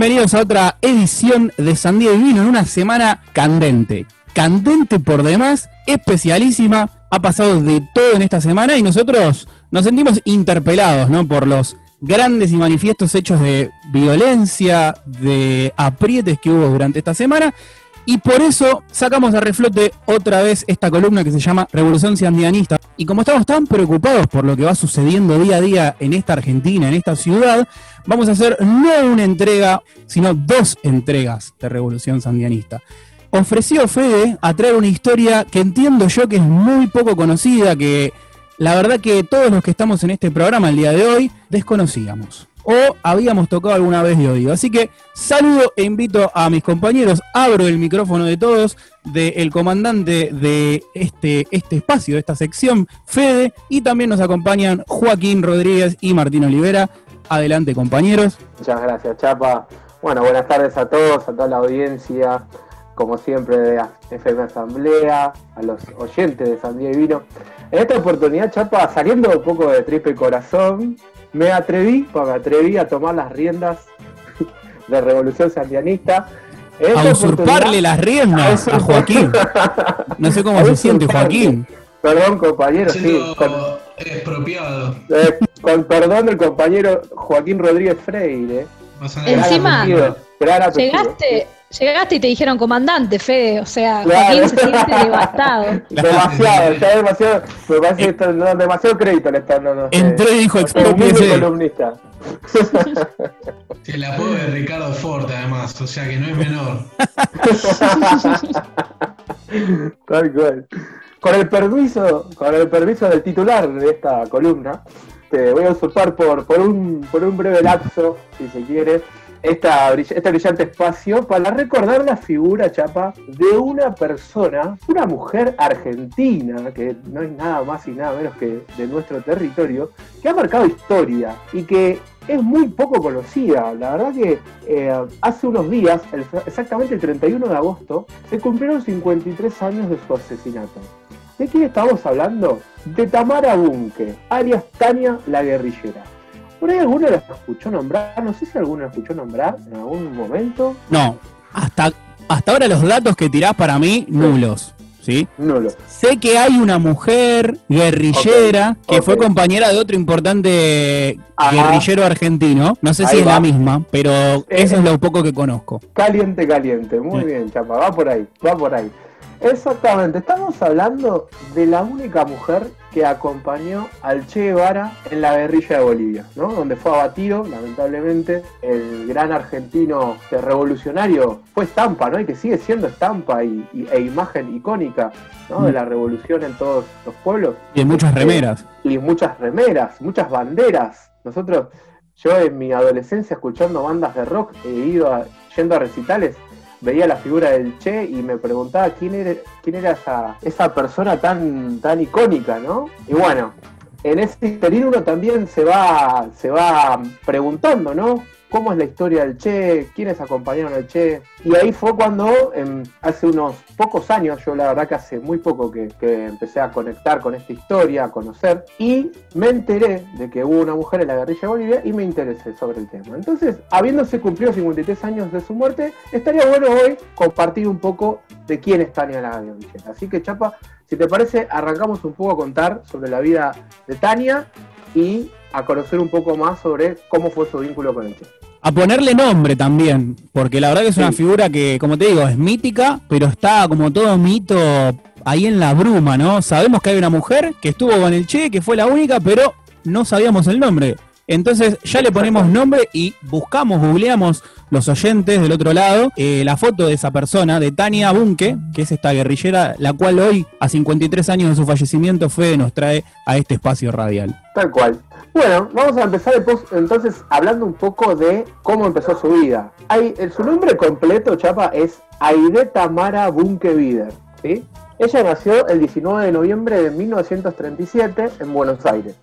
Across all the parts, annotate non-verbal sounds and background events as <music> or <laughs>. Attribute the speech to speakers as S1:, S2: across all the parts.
S1: Bienvenidos a otra edición de Sandía y Vino en una semana candente. Candente por demás, especialísima. Ha pasado de todo en esta semana y nosotros nos sentimos interpelados ¿no? por los grandes y manifiestos hechos de violencia, de aprietes que hubo durante esta semana. Y por eso sacamos a reflote otra vez esta columna que se llama Revolución Sandianista. Y como estamos tan preocupados por lo que va sucediendo día a día en esta Argentina, en esta ciudad, vamos a hacer no una entrega, sino dos entregas de Revolución Sandianista. Ofreció Fede a traer una historia que entiendo yo que es muy poco conocida, que la verdad que todos los que estamos en este programa el día de hoy desconocíamos o habíamos tocado alguna vez de oído. Así que saludo e invito a mis compañeros, abro el micrófono de todos, del comandante de este, este espacio, de esta sección, Fede, y también nos acompañan Joaquín Rodríguez y Martín Olivera. Adelante compañeros.
S2: Muchas gracias Chapa. Bueno, buenas tardes a todos, a toda la audiencia, como siempre de FM Asamblea, a los oyentes de Sandía y Vino. En esta oportunidad, Chapa, saliendo un poco de tripe corazón, me atreví, pues me atreví a tomar las riendas <laughs> de Revolución Sandianista.
S1: A usurparle las riendas a Joaquín. <laughs> No sé cómo se siente Joaquín.
S2: Perdón, compañero, sí.
S3: Con, expropiado.
S2: Eh, con perdón del compañero Joaquín Rodríguez Freire.
S4: Encima, llegaste, Llegaste y te dijeron comandante, Fede, o sea, Joaquín se siente devastado. <laughs>
S2: Demasiado, ya demasiado, me parece que no, demasiado crédito le están dando.
S1: Entró y dijo
S2: expropiese. columnista. <laughs>
S3: El apodo de Ricardo Ford, además, o sea que no es menor. <laughs>
S2: Tal cual. Con el permiso, con el permiso del titular de esta columna, te voy a usurpar por, por, un, por un breve lapso, si se quiere, este brillante espacio para recordar la figura, Chapa, de una persona, una mujer argentina, que no es nada más y nada menos que de nuestro territorio, que ha marcado historia y que es muy poco conocida. La verdad que eh, hace unos días, exactamente el 31 de agosto, se cumplieron 53 años de su asesinato. ¿De quién estamos hablando? De Tamara Bunke, alias Tania la guerrillera. ¿Por ahí alguno la escuchó nombrar? No sé si alguno la escuchó nombrar en algún momento.
S1: No, hasta, hasta ahora los datos que tirás para mí, nulos. ¿Sí?
S2: Nulos.
S1: Sé que hay una mujer guerrillera que fue compañera de otro importante guerrillero argentino. No sé si es la misma, pero eso es lo poco que conozco.
S2: Caliente, caliente. Muy bien, Chapa. Va por ahí, va por ahí. Exactamente, estamos hablando de la única mujer que acompañó al Che Guevara en la guerrilla de Bolivia, ¿no? donde fue abatido, lamentablemente, el gran argentino revolucionario fue estampa, ¿no? y que sigue siendo estampa y, e imagen icónica ¿no? de la revolución en todos los pueblos.
S1: Y en muchas remeras.
S2: y muchas remeras, muchas banderas. Nosotros, yo en mi adolescencia escuchando bandas de rock, he ido yendo a recitales veía la figura del Che y me preguntaba quién era, quién era esa, esa persona tan, tan icónica, ¿no? Y bueno, en ese interín uno también se va, se va preguntando, ¿no? Cómo es la historia del Che, quiénes acompañaron al Che. Y ahí fue cuando, em, hace unos pocos años, yo la verdad que hace muy poco que, empecé a conectar con esta historia, a conocer, y me enteré de que hubo una mujer en la guerrilla de Bolivia y me interesé sobre el tema. Entonces, habiéndose cumplido 53 años de su muerte, estaría bueno hoy compartir un poco de quién es Tania la. Así que, Chapa, si te parece, arrancamos un poco a contar sobre la vida de Tania y a conocer un poco más sobre cómo fue su vínculo con el Che.
S1: A ponerle nombre también, porque la verdad que es una figura que, como te digo, es mítica, pero está como todo mito ahí en la bruma, ¿no? Sabemos que hay una mujer que estuvo con el Che, que fue la única, pero no sabíamos el nombre. Entonces ya le ponemos nombre y buscamos, googleamos los oyentes del otro lado eh, la foto de esa persona, de Tania Bunke, que es esta guerrillera, la cual hoy, a 53 años de su fallecimiento, fue nos trae a este espacio radial.
S2: Tal cual. Bueno, vamos a empezar entonces hablando un poco de cómo empezó su vida. Hay, su nombre completo, Chapa, es Aide Tamara Bunke. ¿sí? Ella nació el 19 de noviembre de 1937 en Buenos Aires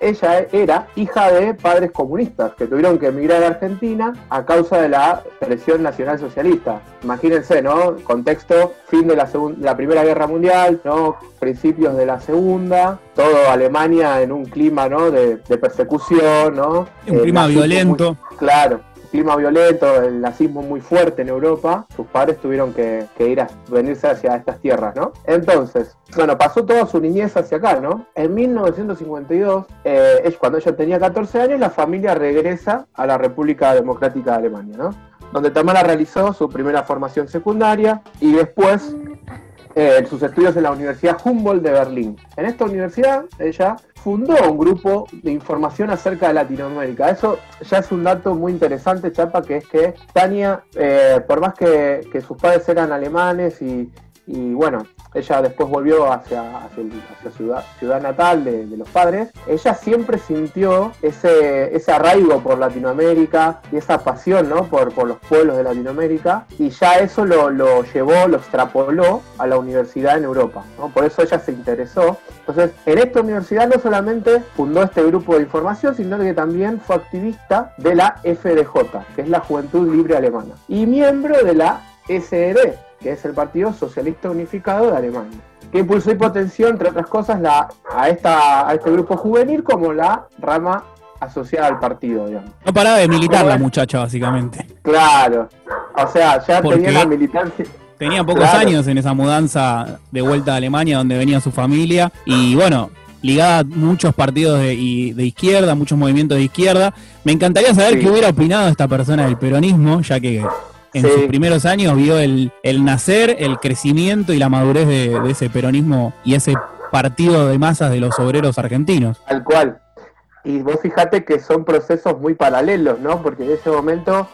S2: ella era hija de padres comunistas que tuvieron que emigrar a Argentina a causa de la presión nacional socialista. Imagínense, ¿no? Contexto, fin de la, la Primera Guerra Mundial, ¿no? Principios de la Segunda, todo Alemania en un clima, ¿no? De, persecución, ¿no?
S1: Un clima violento.
S2: claro, clima violento, el nazismo muy fuerte en Europa, sus padres tuvieron que, ir a venirse hacia estas tierras, ¿no? Entonces, bueno, pasó toda su niñez hacia acá, ¿no? En 1952, eh, cuando ella tenía 14 años, la familia regresa a la República Democrática de Alemania, ¿no? Donde Tamara realizó su primera formación secundaria y después eh, sus estudios en la Universidad Humboldt de Berlín. En esta universidad, ella fundó un grupo de información acerca de Latinoamérica. Eso ya es un dato muy interesante, Chapa, que es que Tania, eh, por más que, sus padres eran alemanes y, y bueno, ella después volvió hacia, hacia, ciudad, ciudad natal de, los padres, ella siempre sintió ese, ese arraigo por Latinoamérica y esa pasión ¿no? por, por los pueblos de Latinoamérica y ya eso lo, lo llevó, lo extrapoló a la universidad en Europa. ¿no? Por eso ella se interesó. Entonces, en esta universidad no solamente fundó este grupo de información, sino que también fue activista de la FDJ, que es la Juventud Libre Alemana, y miembro de la SED, que es el Partido Socialista Unificado de Alemania, que impulsó y potenció, entre otras cosas, la, a, esta, a este grupo juvenil como la rama asociada al partido, digamos.
S1: No paraba de militar la muchacha, básicamente.
S2: Claro, o sea, ya tenía la militancia.
S1: Tenía pocos años en esa mudanza de vuelta a Alemania, donde venía su familia, y bueno, ligada a muchos partidos de, de izquierda, muchos movimientos de izquierda. Me encantaría saber qué hubiera opinado esta persona del peronismo, ya que en sus primeros años vio el, nacer, el crecimiento y la madurez de, ese peronismo y ese partido de masas de los obreros argentinos.
S2: Tal cual. Y vos fijate que son procesos muy paralelos, ¿no? Porque en ese momento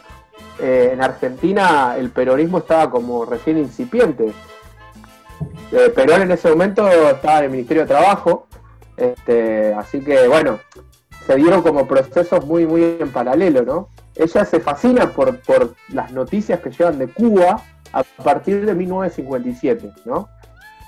S2: eh, en Argentina el peronismo estaba como recién incipiente. Eh, Perón en ese momento estaba en el Ministerio de Trabajo, este, así que bueno, se dieron como procesos muy, muy en paralelo, ¿no? Ella se fascina por, por las noticias que llegan de Cuba a partir de 1957, ¿no?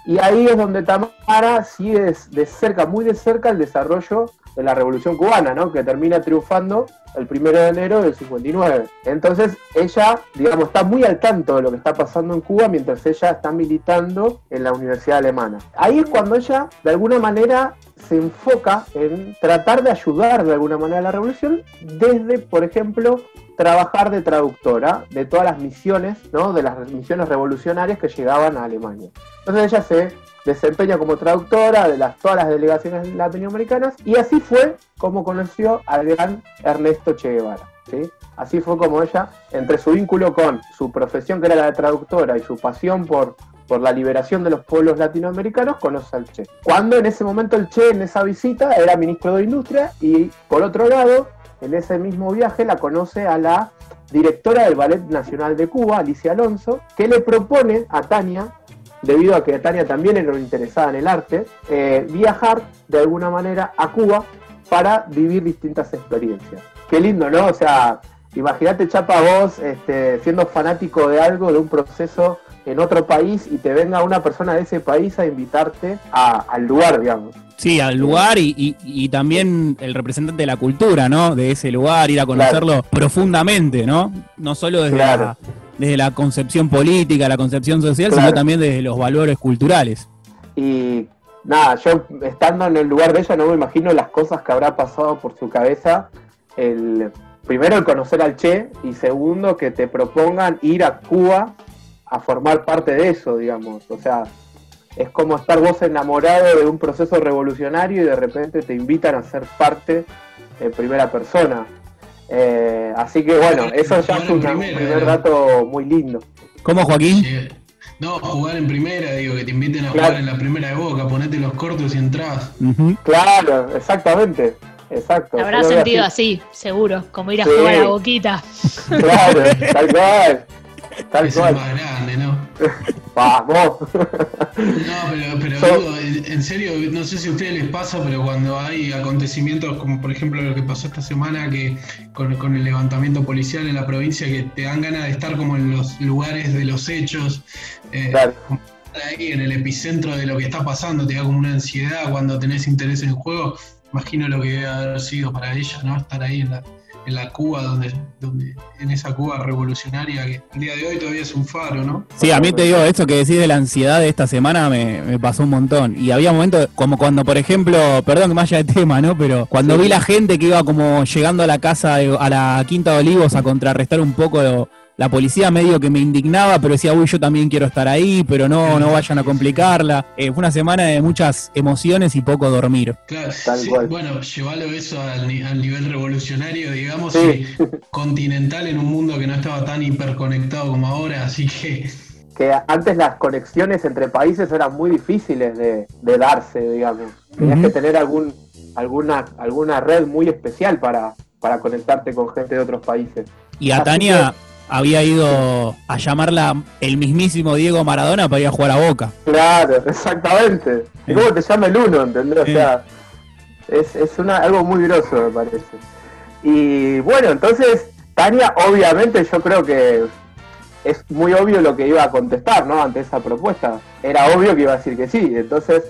S2: Y ahí es donde Tamara sigue de cerca, muy de cerca, el desarrollo de la Revolución Cubana, ¿no? Que termina triunfando el primero de enero del 59. Entonces ella, digamos, está muy al tanto de lo que está pasando en Cuba mientras ella está militando en la Universidad Alemana. Ahí es cuando ella, de alguna manera, se enfoca en tratar de ayudar de alguna manera a la revolución desde, por ejemplo, trabajar de traductora de todas las misiones, ¿no? de las misiones revolucionarias que llegaban a Alemania. Entonces ella se desempeña como traductora de las, todas las delegaciones latinoamericanas y así fue como conoció al gran Ernesto Che Guevara. ¿sí? Así fue como ella, entre su vínculo con su profesión que era la de traductora y su pasión por por la liberación de los pueblos latinoamericanos, conoce al Che. Cuando en ese momento el Che, en esa visita, era ministro de Industria y por otro lado, en ese mismo viaje la conoce a la directora del Ballet Nacional de Cuba, Alicia Alonso, que le propone a Tania, debido a que Tania también era interesada en el arte, eh, viajar de alguna manera a Cuba para vivir distintas experiencias. Qué lindo, ¿no? O sea, imagínate, Chapa, vos este, siendo fanático de algo, de un proceso en otro país y te venga una persona de ese país a invitarte al lugar, digamos.
S1: Sí, al lugar y, también el representante de la cultura, ¿no? De ese lugar, ir a conocerlo profundamente, ¿no? No solo desde, la, desde la concepción política, la concepción social, sino también desde los valores culturales.
S2: Y nada, yo estando en el lugar de ella no me imagino las cosas que habrá pasado por su cabeza. El, primero el conocer al Che y segundo que te propongan ir a Cuba a formar parte de eso, digamos. O sea, es como estar vos enamorado de un proceso revolucionario y de repente te invitan a ser parte en primera persona. Eh, así que bueno, eso ya es un primer dato muy lindo.
S1: ¿Cómo, Joaquín?
S3: No, jugar en primera, digo, que te inviten a jugar en la primera de boca, ponete los cortos y entras.
S2: Claro, exactamente. Exacto.
S4: Habrá sentido así. seguro, como ir a jugar a Boquita.
S2: Claro, <laughs> tal cual.
S3: Tal es más grande, ¿no? <laughs>
S2: Vamos.
S3: No, pero, pero digo, en serio, no sé si a ustedes les pasa, pero cuando hay acontecimientos como por ejemplo lo que pasó esta semana que con, el levantamiento policial en la provincia, que te dan ganas de estar como en los lugares de los hechos, eh, ahí en el epicentro de lo que está pasando, te da como una ansiedad cuando tenés interés en el juego. Imagino lo que debe haber sido para ella, ¿no? Estar ahí en la, en la Cuba, donde, donde en esa Cuba revolucionaria que el día de hoy todavía es un faro, ¿no?
S1: Sí, a mí te digo, esto que decís de la ansiedad de esta semana me, pasó un montón. Y había momentos como cuando, por ejemplo, perdón que me haya de tema, ¿no? Pero cuando vi la gente que iba como llegando a la casa, a la Quinta de Olivos a contrarrestar un poco la policía medio que me indignaba, pero decía, uy, yo también quiero estar ahí, pero no, no vayan a complicarla. Eh, fue una semana de muchas emociones y poco dormir.
S3: Claro, bueno, llevarlo eso al, nivel revolucionario, digamos, continental en un mundo que no estaba tan hiperconectado como ahora, así que <laughs>
S2: que antes las conexiones entre países eran muy difíciles de, darse, digamos. Tenías que tener algún, alguna, alguna red muy especial para, para conectarte con gente de otros países.
S1: Y a Tania, había ido a llamarla el mismísimo Diego Maradona para ir a jugar a Boca.
S2: Claro, exactamente. ¿Y cómo te llama el uno, entendés? O sea, es, es una, algo muy groso, me parece. Y bueno, entonces, Tania, obviamente, yo creo que es muy obvio lo que iba a contestar, ¿no? Ante esa propuesta. Era obvio que iba a decir que sí. Entonces,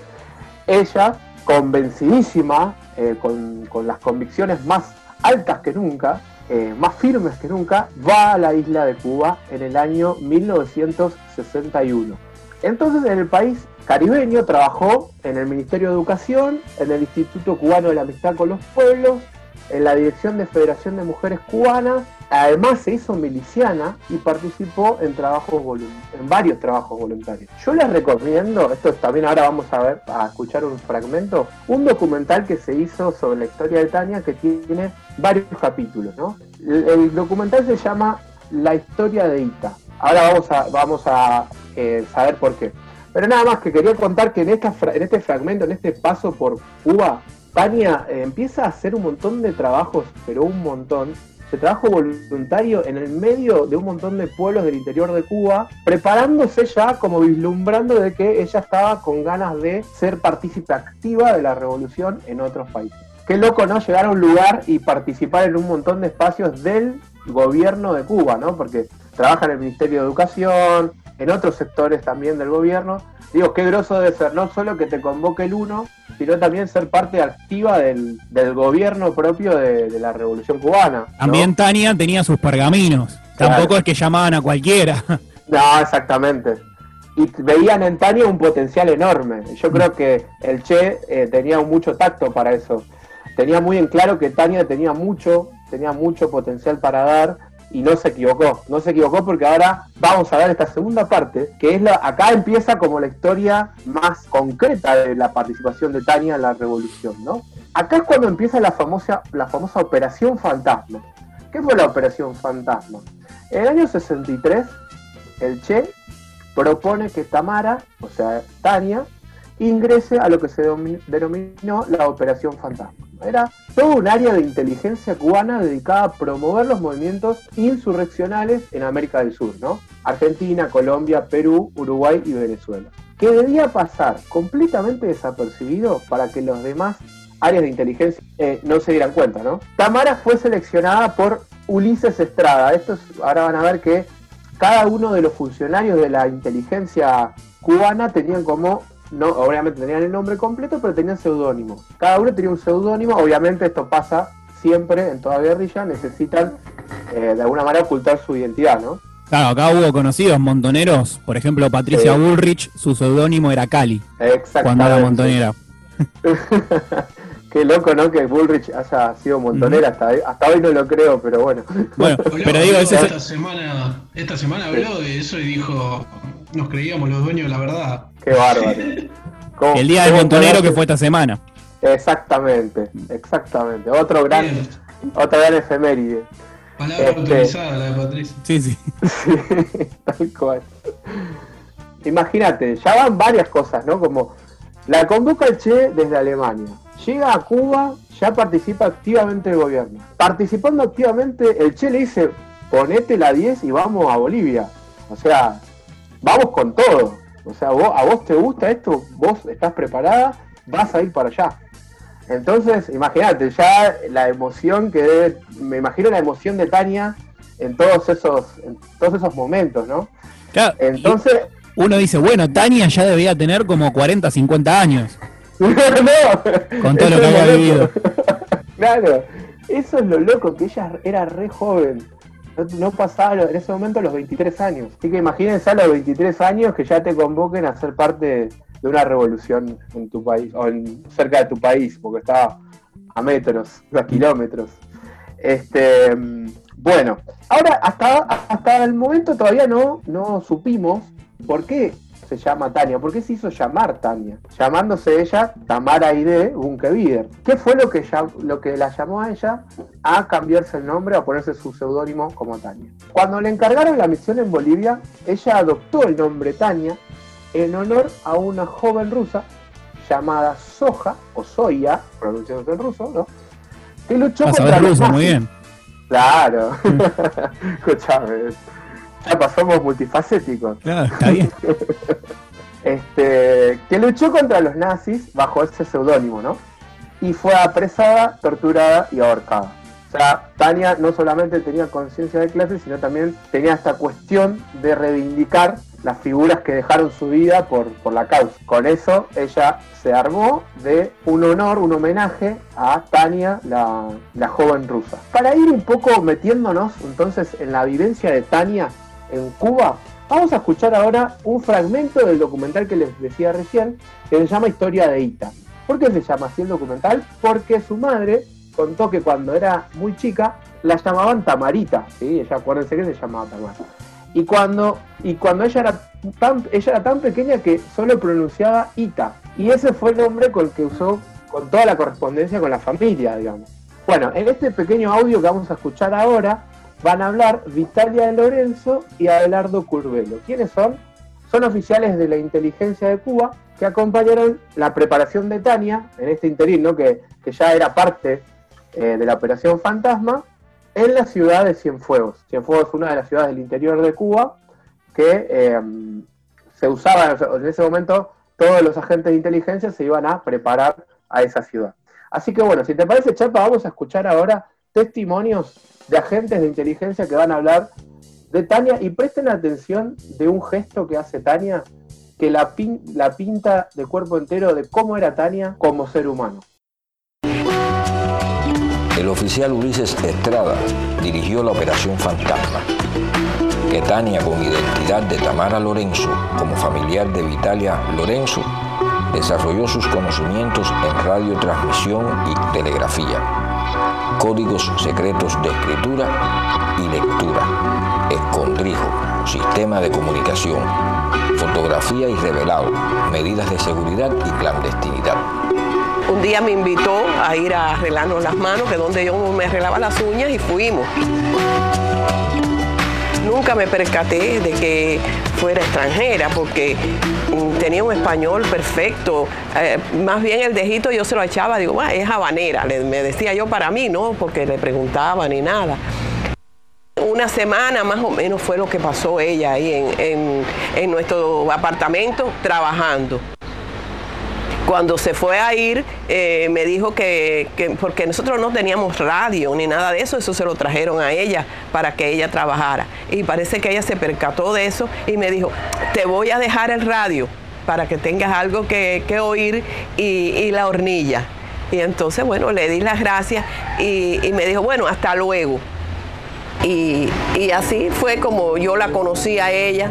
S2: ella, convencidísima, eh, con, con las convicciones más altas que nunca, eh, más firmes que nunca, va a la isla de Cuba en el año 1961. Entonces en el país caribeño trabajó en el Ministerio de Educación, en el Instituto Cubano de la Amistad con los Pueblos, en la Dirección de Federación de Mujeres Cubanas Además se hizo miliciana y participó en trabajos en varios trabajos voluntarios. Yo les recomiendo, esto también ahora vamos a ver, a escuchar un fragmento, un documental que se hizo sobre la historia de Tania que tiene varios capítulos, ¿no? El, documental se llama La historia de Ita. Ahora vamos a, vamos a eh, saber por qué. Pero nada más que quería contar que en, esta, en este fragmento, en este paso por Cuba, Tania eh, empieza a hacer un montón de trabajos, pero un montón, se trabajo voluntario en el medio de un montón de pueblos del interior de Cuba, preparándose ya como vislumbrando de que ella estaba con ganas de ser partícipe activa de la revolución en otros países. Qué loco, ¿no? Llegar a un lugar y participar en un montón de espacios del gobierno de Cuba, ¿no? Porque trabaja en el Ministerio de Educación, en otros sectores también del gobierno. Digo, qué groso debe ser, no solo que te convoque el uno, sino también ser parte activa del, gobierno propio de, la Revolución Cubana.
S1: También Tania tenía sus pergaminos, tampoco es que llamaban a cualquiera. <laughs>
S2: No, exactamente. Y veían en Tania un potencial enorme. Yo creo que el Che eh, tenía mucho tacto para eso. Tenía muy en claro que Tania tenía mucho, tenía mucho potencial para dar y no se equivocó. No se equivocó porque ahora vamos a ver esta segunda parte, que es la, acá empieza como la historia más concreta de la participación de Tania en la revolución, ¿no? Acá es cuando empieza la famosa, la famosa Operación Fantasma. ¿Qué fue la Operación Fantasma? En el año 63, el Che propone que Tamara, o sea, Tania, ingrese a lo que se denominó la Operación Fantasma. Era todo un área de inteligencia cubana dedicada a promover los movimientos insurreccionales en América del Sur, ¿no? Argentina, Colombia, Perú, Uruguay y Venezuela. Que debía pasar completamente desapercibido para que los demás áreas de inteligencia eh, no se dieran cuenta, ¿no? Tamara fue seleccionada por Ulises Estrada. Esto ahora van a ver que cada uno de los funcionarios de la inteligencia cubana tenían como no, obviamente tenían el nombre completo, pero tenían seudónimo. Cada uno tenía un seudónimo, obviamente esto pasa siempre en toda guerrilla, necesitan eh, de alguna manera ocultar su identidad, ¿no?
S1: Claro, acá hubo conocidos montoneros, por ejemplo Patricia Bullrich, su seudónimo era Cali, cuando era montonera. <laughs>
S2: Qué loco, ¿no? Que Bullrich haya sido montonera, hasta, hasta hoy no lo creo, pero bueno.
S3: Bueno, <laughs> pero digo, esta, semana, esta semana habló de eso y dijo, nos creíamos los dueños de la verdad.
S2: Qué bárbaro.
S1: El día del montonero que fue esta semana.
S2: Exactamente, exactamente. Otro gran, otra gran efeméride.
S3: Palabra este, autorizada la de Patricia.
S1: Sí, sí. <laughs>
S2: tal cual. Imagínate, ya van varias cosas, ¿no? Como la convoca el Che desde Alemania. Llega a Cuba, ya participa activamente el gobierno. Participando activamente, el Che le dice, ponete la 10 y vamos a Bolivia. O sea, vamos con todo. O sea, a vos te gusta esto, vos estás preparada, vas a ir para allá. Entonces, imagínate, ya la emoción que debe, me imagino la emoción de Tania en todos esos, en todos esos momentos, ¿no?
S1: Claro, Entonces. Uno dice, bueno, Tania ya debía tener como 40, 50 años. <laughs>
S2: no,
S1: con todo lo que había vivido. <laughs>
S2: claro. Eso es lo loco, que ella era re joven. No, pasaba en ese momento los 23 años. Así que imagínense a los 23 años que ya te convoquen a ser parte de una revolución en tu país, o cerca de tu país, porque estaba a metros, a kilómetros. Este, bueno, ahora hasta, hasta el momento todavía no, no supimos por qué se llama Tania. ¿Por qué se hizo llamar Tania? Llamándose ella Tamara Aide Bunkevider. ¿Qué fue lo que, lo que la llamó a ella a cambiarse el nombre, a ponerse su seudónimo como Tania? Cuando le encargaron la misión en Bolivia, ella adoptó el nombre Tania en honor a una joven rusa llamada Soja, o Soya, pronunciándose en ruso, ¿no?
S1: Que luchó contra los ruso, muy bien.
S2: Claro. <laughs> Escuchame ya pasamos multifacéticos.
S1: Claro, está bien. <laughs>
S2: este, que luchó contra los nazis bajo ese seudónimo, ¿no? Y fue apresada, torturada y ahorcada. O sea, Tania no solamente tenía conciencia de clase, sino también tenía esta cuestión de reivindicar las figuras que dejaron su vida por, por la causa. Con eso ella se armó de un honor, un homenaje a Tania, la, la joven rusa. Para ir un poco metiéndonos entonces en la vivencia de Tania en Cuba, vamos a escuchar ahora un fragmento del documental que les decía recién, que se llama Historia de Ita. ¿Por qué se llama así el documental? Porque su madre contó que cuando era muy chica la llamaban Tamarita, ¿sí? Ella acuérdense que se llamaba Tamara. Y cuando, y cuando ella, era tan, ella era tan pequeña que solo pronunciaba Ita. Y ese fue el nombre con el que usó con toda la correspondencia con la familia, digamos. Bueno, en este pequeño audio que vamos a escuchar ahora, van a hablar Vitalia de Lorenzo y Abelardo Curvelo. ¿Quiénes son? Son oficiales de la inteligencia de Cuba que acompañaron la preparación de Tania, en este interín, ¿no? que, ya era parte eh, de la Operación Fantasma, en la ciudad de Cienfuegos. Cienfuegos es una de las ciudades del interior de Cuba que eh, se usaba en ese momento, todos los agentes de inteligencia se iban a preparar a esa ciudad. Así que bueno, si te parece, Chapa, vamos a escuchar ahora testimonios de agentes de inteligencia que van a hablar de Tania y presten atención de un gesto que hace Tania que la, la pinta de cuerpo entero de cómo era Tania como ser humano.
S5: El oficial Ulises Estrada dirigió la Operación Fantasma, que Tania, con identidad de Tamara Lorenzo como familiar de Vitalia Lorenzo, desarrolló sus conocimientos en radiotransmisión y telegrafía códigos secretos de escritura y lectura, escondrijo, sistema de comunicación, fotografía y revelado, medidas de seguridad y clandestinidad.
S6: Un día me invitó a ir a arreglarnos las manos, que donde yo me arreglaba las uñas y fuimos. Nunca me percaté de que fuera extranjera porque tenía un español perfecto. Eh, más bien el dejito yo se lo echaba, digo, es habanera, me decía yo para mí, ¿no? Porque le preguntaba ni nada. Una semana más o menos fue lo que pasó ella ahí en nuestro apartamento trabajando. Cuando se fue a ir, eh, me dijo que, porque nosotros no teníamos radio ni nada de eso, eso se lo trajeron a ella para que ella trabajara. Y parece que ella se percató de eso y me dijo, te voy a dejar el radio para que tengas algo que, oír y, la hornilla. Y entonces, bueno, le di las gracias y, me dijo, bueno, hasta luego. Y, y así fue como yo la conocí a ella.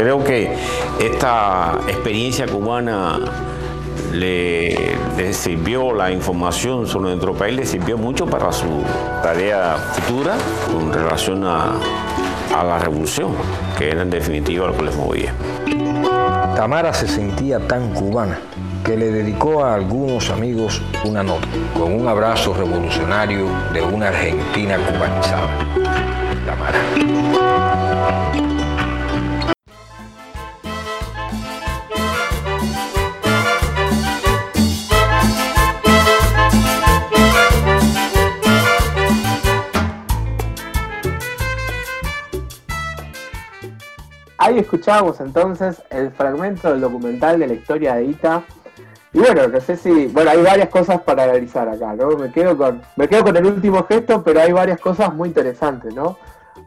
S7: Creo que esta experiencia cubana le, sirvió la información sobre nuestro país, le sirvió mucho para su tarea futura con relación a, a la revolución, que era en definitiva lo que les movía.
S5: Tamara se sentía tan cubana que le dedicó a algunos amigos una nota con un abrazo revolucionario de una Argentina cubanizada. Tamara.
S2: Escuchábamos entonces el fragmento del documental de la historia de Ita. Y bueno, no sé si. Bueno, hay varias cosas para analizar acá, ¿no? Me quedo con, me quedo con el último gesto, pero hay varias cosas muy interesantes, ¿no?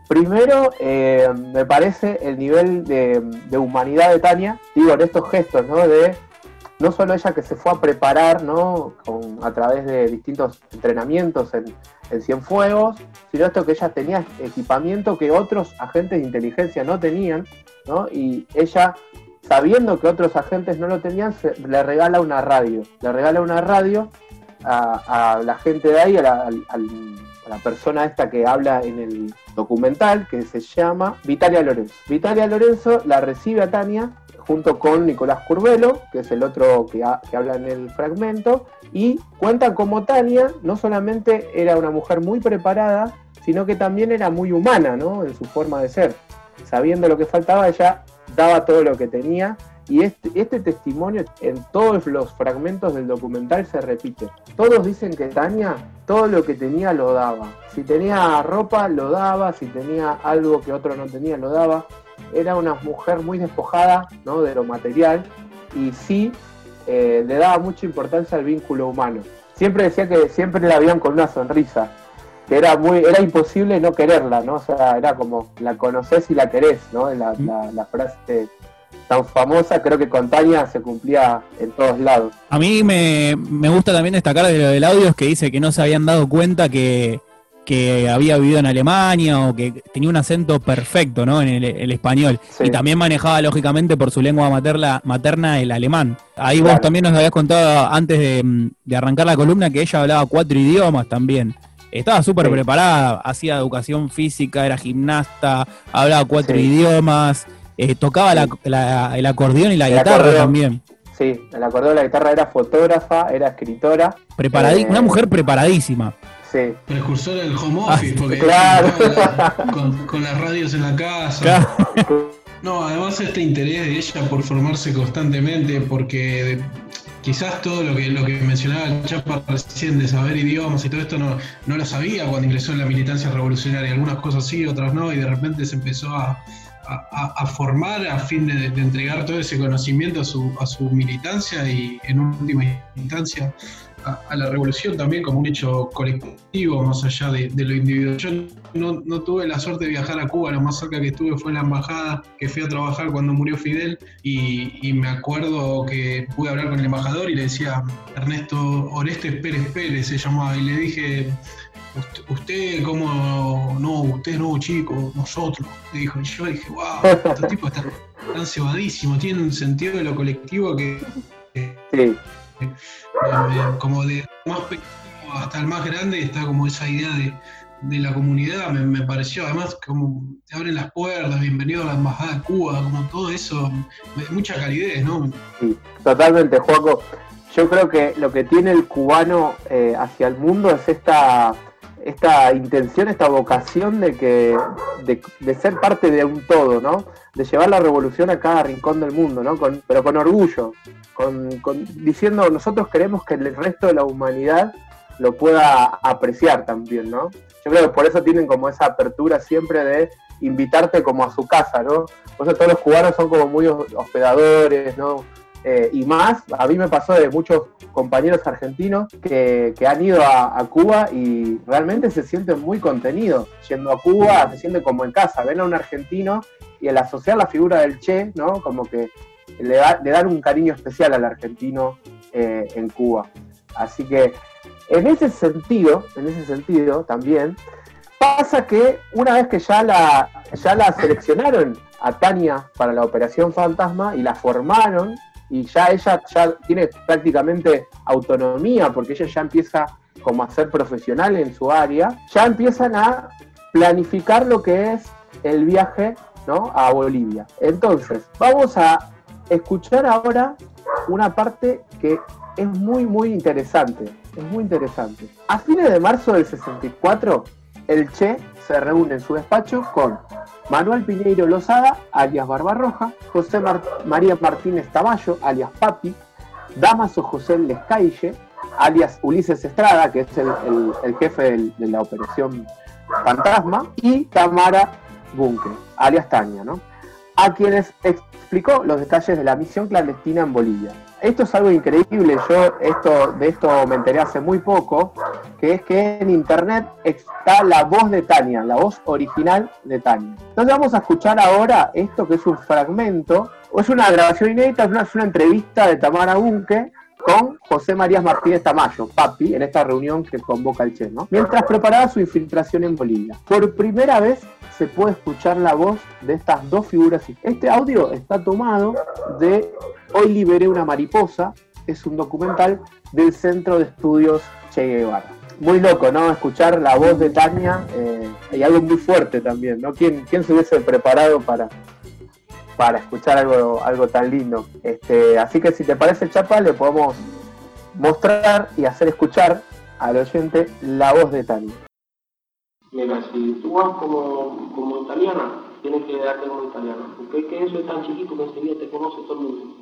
S2: Primero, eh, me parece el nivel de, de, humanidad de Tania, digo, en estos gestos, ¿no? De no solo ella que se fue a preparar, ¿no? Con, a través de distintos entrenamientos en, en Cienfuegos, sino esto que ella tenía equipamiento que otros agentes de inteligencia no tenían, ¿no? Y ella, sabiendo que otros agentes no lo tenían, le regala una radio. Le regala una radio a, la gente de ahí, a la, la persona esta que habla en el documental, que se llama Vitalia Lorenzo. Vitalia Lorenzo la recibe a Tania junto con Nicolás Curvelo, que es el otro que, habla en el fragmento, y cuentan como Tania no solamente era una mujer muy preparada, sino que también era muy humana ¿no? en su forma de ser. Sabiendo lo que faltaba, ella daba todo lo que tenía y este, este, testimonio en todos los fragmentos del documental se repite. Todos dicen que Tania todo lo que tenía lo daba. Si tenía ropa, lo daba. Si tenía algo que otro no tenía, lo daba. Era una mujer muy despojada ¿no? de lo material y sí eh, le daba mucha importancia al vínculo humano. Siempre decía que siempre la veían con una sonrisa, que era muy, era imposible no quererla, ¿no? O sea, era como la conoces y la querés, ¿no? La, la, la frase tan famosa, creo que con Tania se cumplía en todos lados.
S1: A mí me, gusta también destacar de lo del audio es que dice que no se habían dado cuenta que, había vivido en Alemania o que tenía un acento perfecto ¿no? en el, español. Y también manejaba lógicamente por su lengua materna, materna el alemán. Ahí vos también nos habías contado antes de, arrancar la columna que ella hablaba cuatro idiomas también. Estaba súper preparada, hacía educación física, era gimnasta, hablaba cuatro idiomas. Eh, tocaba el acordeón y la guitarra también.
S2: Sí, el acordeón y la guitarra era fotógrafa, era escritora.
S1: Eh, una mujer preparadísima.
S3: Sí. Precursora del home ah, office, porque claro. con, las radios en la casa. No, además este interés de ella por formarse constantemente, porque quizás todo lo que, lo que mencionaba el Chapa recién de saber idiomas y todo esto no, no lo sabía cuando ingresó en la militancia revolucionaria. Algunas cosas sí, otras no, y de repente se empezó a, a, formar a fin de, entregar todo ese conocimiento a su, a su militancia y en última instancia a, la revolución también como un hecho colectivo más allá de, lo individual. Yo no, tuve la suerte de viajar a Cuba, lo más cerca que estuve fue en la embajada que fui a trabajar cuando murió Fidel y, me acuerdo que pude hablar con el embajador y le decía Ernesto Orestes Pérez Pérez se llamaba y le dije usted, como, no, usted no, chico, nosotros, dijo. Y yo dije, wow, este tipo está tan cebadísimo, tiene un sentido de lo colectivo que, sí. Como de más pequeño hasta el más grande está como esa idea de, la comunidad, me, pareció, además como te abren las puertas, bienvenido a la Embajada de Cuba, como todo eso, mucha calidez, ¿no?
S2: Sí, totalmente, Juaco. Yo creo que lo que tiene el cubano eh, hacia el mundo es esta esta intención, esta vocación de que de, ser parte de un todo, ¿no? De llevar la revolución a cada rincón del mundo, ¿no? pero con orgullo, con, diciendo nosotros queremos que el resto de la humanidad lo pueda apreciar también, ¿no? Yo creo que por eso tienen como esa apertura siempre de invitarte como a su casa, ¿no? Por eso todos los cubanos son como muy hospedadores, ¿no? Eh, y más, a mí me pasó de muchos compañeros argentinos que, han ido a, Cuba y realmente se sienten muy contenidos. Yendo a Cuba se sienten como en casa, ven a un argentino y al asociar la figura del Che, ¿no? Como que le, dan un cariño especial al argentino eh, en Cuba. Así que en ese sentido, en ese sentido también, pasa que una vez que ya la, ya la seleccionaron a Tania para la Operación Fantasma y la formaron y ya ella ya tiene prácticamente autonomía porque ella ya empieza como a ser profesional en su área, ya empiezan a planificar lo que es el viaje ¿no? a Bolivia. Entonces, vamos a escuchar ahora una parte que es muy, muy interesante. Es muy interesante. A fines de marzo del 64, el Che se reúne en su despacho con Manuel Piñeiro Lozada, alias Barbarroja, José María Martínez Tamayo, alias Papi, Damaso José Lescaille, alias Ulises Estrada, que es el, jefe de la operación Fantasma, y Tamara Bunke, alias Tania. A quienes explicó los detalles de la misión clandestina en Bolivia. Esto es algo increíble, yo esto, de esto me enteré hace muy poco, que es que en internet está la voz de Tania, la voz original de Tania. Entonces vamos a escuchar ahora esto que es un fragmento, o es una grabación inédita, es una, entrevista de Tamara Bunke con José María Martínez Tamayo, papi, en esta reunión que convoca el Che, ¿no? Mientras preparaba su infiltración en Bolivia. Por primera vez se puede escuchar la voz de estas dos figuras. Este audio está tomado de Hoy liberé una mariposa, es un documental del Centro de Estudios Che Guevara. Muy loco, ¿no? Escuchar la voz de Tania eh, y algo muy fuerte también, ¿no? ¿Quién, quién se hubiese preparado para, para escuchar algo, algo tan lindo? Este, así que si te parece, Chapa, le podemos mostrar y hacer escuchar al oyente la voz de Tania.
S8: Mira, si tú vas como, como italiana, tienes que darte como italiana, porque que eso es tan chiquito que enseguida te conoce todo el mundo.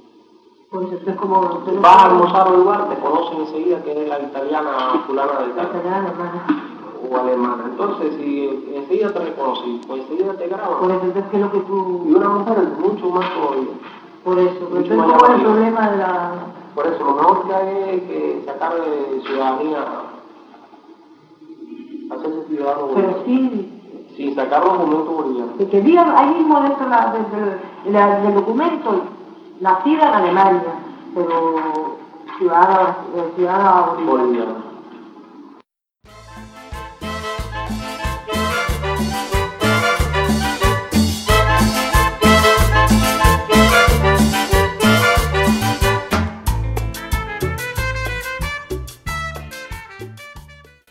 S9: Pues es como...
S8: Vas a almorzar a un lugar, te conocen enseguida que es la italiana fulana de tal.
S9: Italiana,
S8: O alemana. Entonces, si enseguida te reconocen, pues enseguida te graban.
S9: Por eso es que lo que tú...
S8: Y una mujer es mucho más todavía.
S9: Por eso, pero es como el problema de la...
S8: Por eso, lo mejor que hay es que sacar de ciudadanía, hacerse ciudadano
S9: boliviano. Pero sí...
S8: Sí, sacar los documentos bolivianos.
S9: Que digan ahí mismo dentro del documento nacida en Alemania, pero ciudadana, eh, ciudadana boliviana.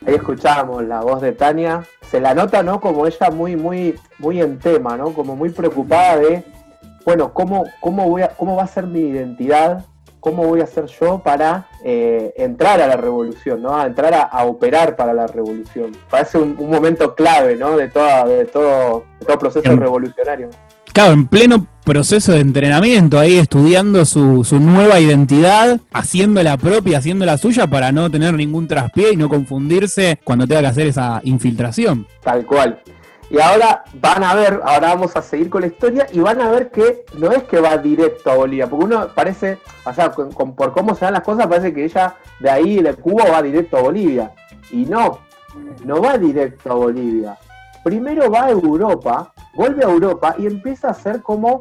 S2: Ahí escuchábamos la voz de Tania. Se la nota, ¿no? Como ella muy, muy, muy en tema, ¿no? Como muy preocupada de bueno, ¿cómo, cómo, voy a, cómo va a ser mi identidad? ¿Cómo voy a ser yo para eh, entrar a la revolución, ¿no? a entrar a, operar para la revolución? Parece un, momento clave ¿no? de, toda, de, todo, todo proceso revolucionario.
S1: Claro, en pleno proceso de entrenamiento, ahí estudiando su, su nueva identidad, haciendo la propia, haciendo la suya para no tener ningún traspié y no confundirse cuando tenga que hacer esa infiltración.
S2: Tal cual. Y ahora van a ver, ahora vamos a seguir con la historia y van a ver que no es que va directo a Bolivia, porque uno parece, o sea, por cómo se dan las cosas, parece que ella de ahí, de Cuba, va directo a Bolivia. Y no, no va directo a Bolivia. Primero va a Europa, vuelve a Europa y empieza a hacer como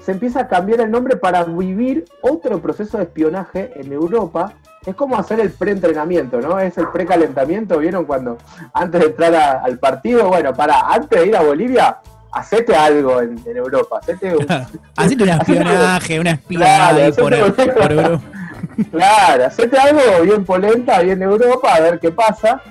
S2: se empieza a cambiar el nombre para vivir otro proceso de espionaje en Europa es como hacer el preentrenamiento, ¿no? Es el precalentamiento, ¿vieron? Cuando antes de entrar al partido, bueno, para antes de ir a Bolivia, hacete algo en, Europa, hacete un, <laughs>
S1: hacete un <laughs> espionaje, una espía por, <laughs> Europa. <laughs>
S2: Claro, hacete algo bien polenta, bien Europa, a ver qué pasa.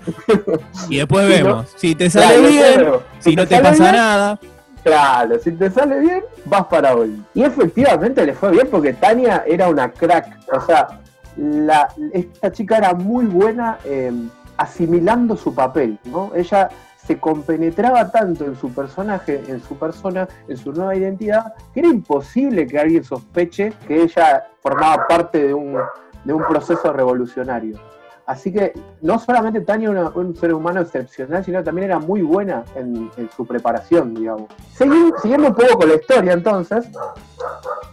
S1: Y después <laughs> vemos, si te sale bien, si, no te, pasa nada.
S2: Claro, si te sale bien, vas para Bolivia. Y efectivamente le fue bien porque Tania era una crack. O sea, la, esta chica era muy buena em, asimilando su papel, ¿no? Ella se compenetraba tanto en su personaje, en su persona, en su nueva identidad, que era imposible que alguien sospeche que ella formaba parte de un, de un proceso revolucionario. Así que no solamente Tania era un ser humano excepcional, sino también era muy buena en, su preparación, digamos. siguiendo un poco con la historia, entonces,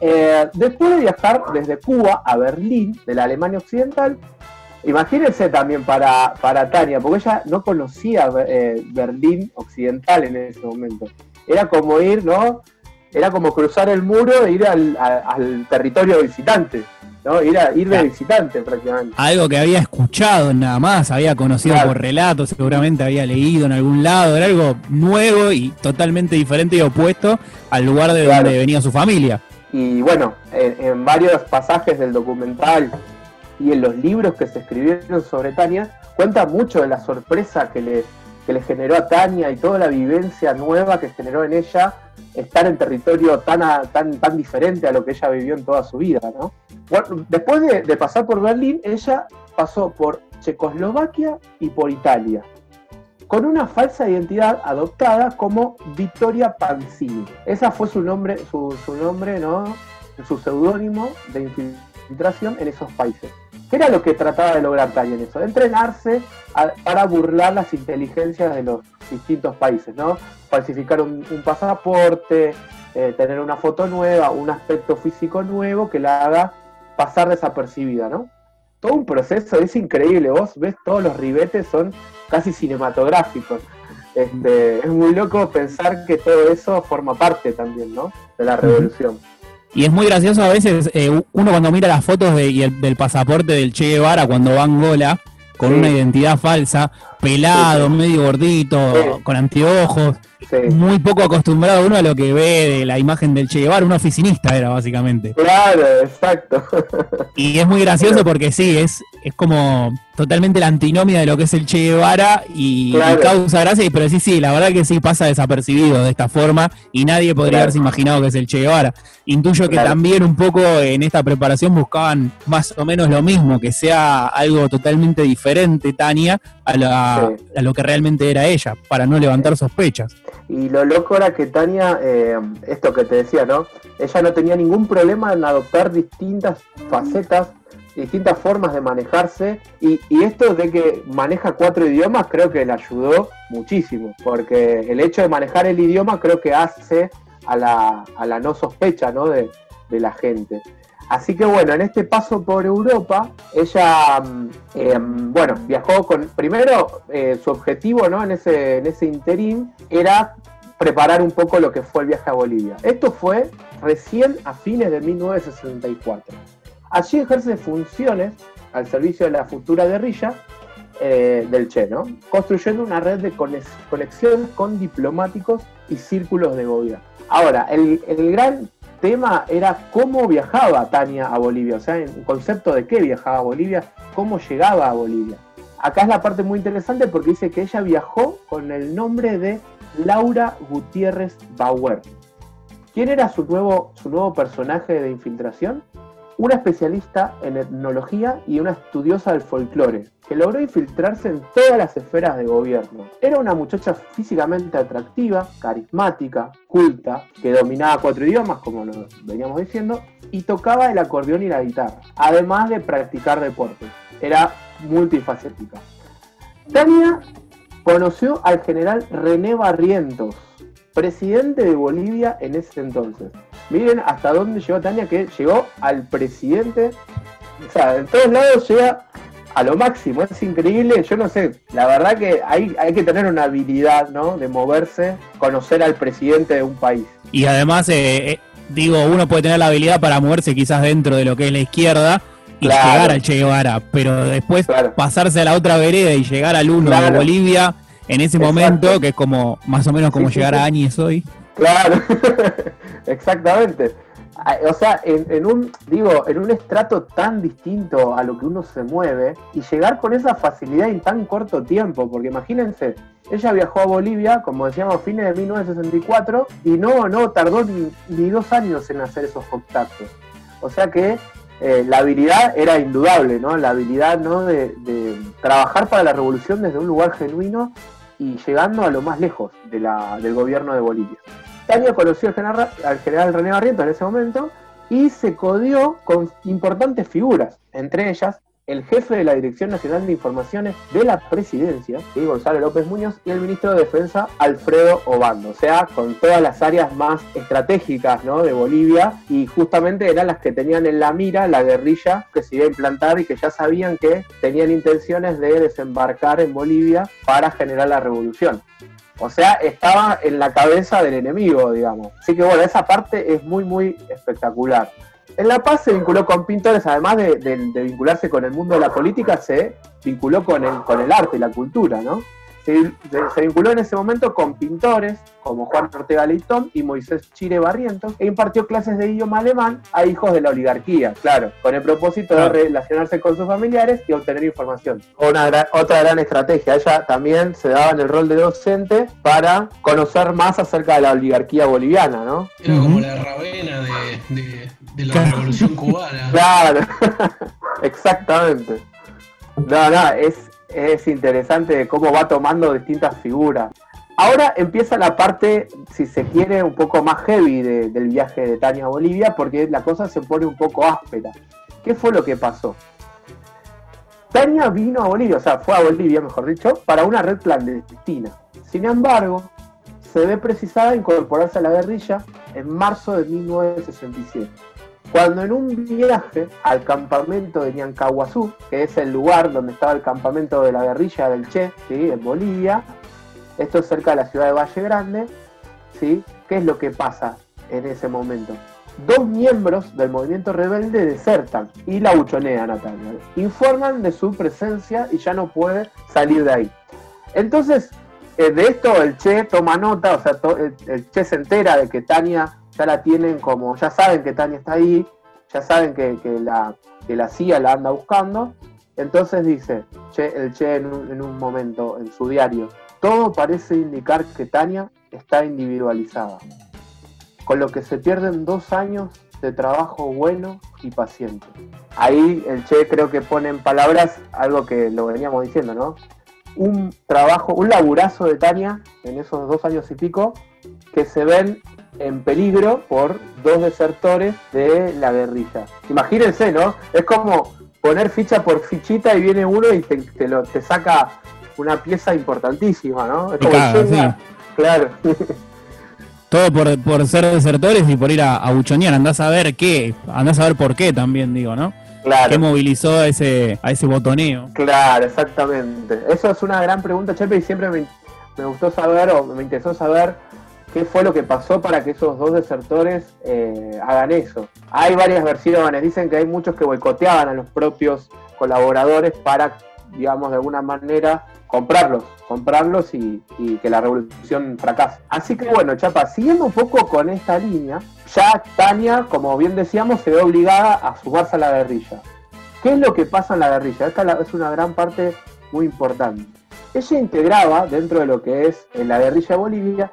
S2: eh, después de viajar desde Cuba a Berlín, de la Alemania Occidental, imagínense también para, para Tania, porque ella no conocía eh, Berlín Occidental en ese momento. Era como ir, ¿no? Era como cruzar el muro e ir al, al territorio visitante. ¿no? Ir, ir de visitante prácticamente.
S1: Algo que había escuchado nada más, había conocido por relatos, seguramente había leído en algún lado, era algo nuevo y totalmente diferente y opuesto al lugar de donde venía su familia.
S2: Y bueno, en, varios pasajes del documental y en los libros que se escribieron sobre Tania, cuenta mucho de la sorpresa que le, que le generó a Tania y toda la vivencia nueva que generó en ella estar en territorio tan, tan, tan diferente a lo que ella vivió en toda su vida, ¿no? Después de, pasar por Berlín, ella pasó por Checoslovaquia y por Italia, con una falsa identidad adoptada como Vittoria Panzini. Esa fue su nombre, su, nombre, ¿no? Su seudónimo de infiltración en esos países. ¿Qué era lo que trataba de lograr Tania en eso? De entrenarse para burlar las inteligencias de los distintos países, ¿no? Falsificar un, pasaporte, eh, tener una foto nueva, un aspecto físico nuevo que la haga pasar desapercibida, ¿no? Todo un proceso, es increíble, vos ves todos los ribetes son casi cinematográficos. Este, es muy loco pensar que todo eso forma parte también, ¿no? De la revolución.
S1: Y es muy gracioso a veces, eh, uno cuando mira las fotos de, del pasaporte del Che Guevara cuando va a Angola, con una identidad falsa, pelado, medio gordito, con anteojos, muy poco acostumbrado uno a lo que ve de la imagen del Che Guevara, un oficinista era básicamente.
S2: Claro, exacto.
S1: Y es muy gracioso porque sí, es, es como totalmente la antinomia de lo que es el Che Guevara y, causa gracia, pero sí, sí, la verdad que sí pasa desapercibido de esta forma y nadie podría haberse imaginado que es el Che Guevara. Intuyo que también un poco en esta preparación buscaban más o menos lo mismo, que sea algo totalmente diferente, Tania, a, a lo que realmente era ella, para no levantar sospechas.
S2: Y lo loco era que Tania, eh, esto que te decía, ¿no? Ella no tenía ningún problema en adoptar distintas facetas, distintas formas de manejarse. Y, esto de que maneja cuatro idiomas creo que le ayudó muchísimo, porque el hecho de manejar el idioma creo que hace a la, a la no sospecha, ¿no? De, de la gente. Así que bueno, en este paso por Europa, ella, mm, eh, bueno, viajó con, primero eh, su objetivo ¿no? en, ese, en ese interín era preparar un poco lo que fue el viaje a Bolivia. Esto fue recién a fines de 1964. Allí ejerce funciones al servicio de la futura guerrilla eh, del Che, ¿no? construyendo una red de conexiones con diplomáticos y círculos de gobierno. Ahora, el, el gran tema era cómo viajaba Tania a Bolivia, o sea, en concepto de qué viajaba a Bolivia, cómo llegaba a Bolivia. Acá es la parte muy interesante porque dice que ella viajó con el nombre de Laura Gutiérrez Bauer. ¿Quién era su nuevo, su nuevo personaje de infiltración? Una especialista en etnología y una estudiosa del folclore, que logró infiltrarse en todas las esferas de gobierno. Era una muchacha físicamente atractiva, carismática, culta, que dominaba cuatro idiomas, como nos veníamos diciendo, y tocaba el acordeón y la guitarra, además de practicar deportes. Era multifacética. Tania conoció al general René Barrientos, presidente de Bolivia en ese entonces. Miren hasta dónde llegó Tania, que llegó al presidente. O sea, en todos lados llega a lo máximo, es increíble. Yo no sé, la verdad que hay, hay que tener una habilidad, ¿no? De moverse, conocer al presidente de un país.
S1: Y además, eh, eh, digo, uno puede tener la habilidad para moverse quizás dentro de lo que es la izquierda y llegar al Che Guevara, pero después pasarse a la otra vereda y llegar al uno de Bolivia en ese momento, que es como más o menos como llegar a Áñez hoy.
S2: Claro, <laughs> exactamente. O sea, en, un, digo, en un estrato tan distinto a lo que uno se mueve y llegar con esa facilidad en tan corto tiempo, porque imagínense, ella viajó a Bolivia, como decíamos, fines de 1964 y no, no tardó ni, dos años en hacer esos contactos. O sea que eh, la habilidad era indudable, ¿no? La habilidad, ¿no? De, trabajar para la revolución desde un lugar genuino y llegando a lo más lejos del gobierno de Bolivia. Tania conoció al general, al general René Barrientos en ese momento y se codió con importantes figuras, entre ellas el jefe de la Dirección Nacional de Informaciones de la Presidencia, Gonzalo López Muñoz, y el ministro de Defensa, Alfredo Obando, o sea, con todas las áreas más estratégicas de Bolivia, y justamente eran las que tenían en la mira la guerrilla que se iba a implantar y que ya sabían que tenían intenciones de desembarcar en Bolivia para generar la revolución. O sea, estaba en la cabeza del enemigo, digamos. Así que bueno, esa parte es muy, muy espectacular. En La Paz se vinculó con pintores, además de, vincularse con el mundo de la política, se vinculó con el, con el arte y la cultura, ¿no? Se, vinculó en ese momento con pintores como Juan Ortega Leitón y Moisés Chire Barrientos e impartió clases de idioma alemán a hijos de la oligarquía, claro, con el propósito de relacionarse con sus familiares y obtener información. Una otra gran estrategia, ella también se daba en el rol de docente para conocer más acerca de la oligarquía boliviana, ¿no?
S3: Era como la Ravena de, la revolución cubana. <laughs>
S2: Claro, <laughs> exactamente. No, no, es, es interesante cómo va tomando distintas figuras. Ahora empieza la parte, si se quiere, un poco más heavy del viaje de Tania a Bolivia, porque la cosa se pone un poco áspera. ¿Qué fue lo que pasó? Tania vino a Bolivia, o sea, fue a Bolivia, mejor dicho, para una red clandestina. Sin embargo, se ve precisada incorporarse a la guerrilla en marzo de 1967 cuando en un viaje al campamento de Ñancahuazú, que es el lugar donde estaba el campamento de la guerrilla del Che, ¿sí? en Bolivia, esto es cerca de la ciudad de Valle Grande, ¿sí? ¿qué es lo que pasa en ese momento? dos miembros del movimiento rebelde desertan y la buchonean a Tania. Informan de su presencia y ya no puede salir de ahí. Entonces, eh, de esto el Che toma nota, o sea, el, Che se entera de que Tania ya la tienen como, ya saben que Tania está ahí, ya saben que, la, que la CIA la anda buscando. Entonces dice el Che en un, en un momento en su diario, todo parece indicar que Tania está individualizada con lo que se pierden dos años de trabajo bueno y paciente. Ahí el Che creo que pone en palabras algo que lo veníamos diciendo, ¿no? Un trabajo, un laburazo de Tania en esos dos años y pico que se ven en peligro por dos desertores de la guerrilla. Imagínense, ¿no? Es como poner ficha por fichita y viene uno y te, lo, te saca una pieza importantísima, ¿no? Es como claro. <laughs>
S1: Todo por, ser desertores y por ir a, buchonear. Andás a ver qué, andás a ver por qué también, digo, ¿no? Claro. ¿Qué movilizó a ese, a ese botoneo?
S2: Claro, exactamente. Eso es una gran pregunta, Chepe, y siempre me, gustó saber o me interesó saber qué fue lo que pasó para que esos dos desertores eh, hagan eso. Hay varias versiones, dicen que hay muchos que boicoteaban a los propios colaboradores para, digamos, de alguna manera comprarlos, comprarlos y, que la revolución fracase. Así que bueno, Chapa, siguiendo un poco con esta línea, ya Tania, como bien decíamos, se ve obligada a sumarse a la guerrilla. ¿Qué es lo que pasa en la guerrilla? Esta es una gran parte muy importante. Ella integraba, dentro de lo que es en la guerrilla de Bolivia,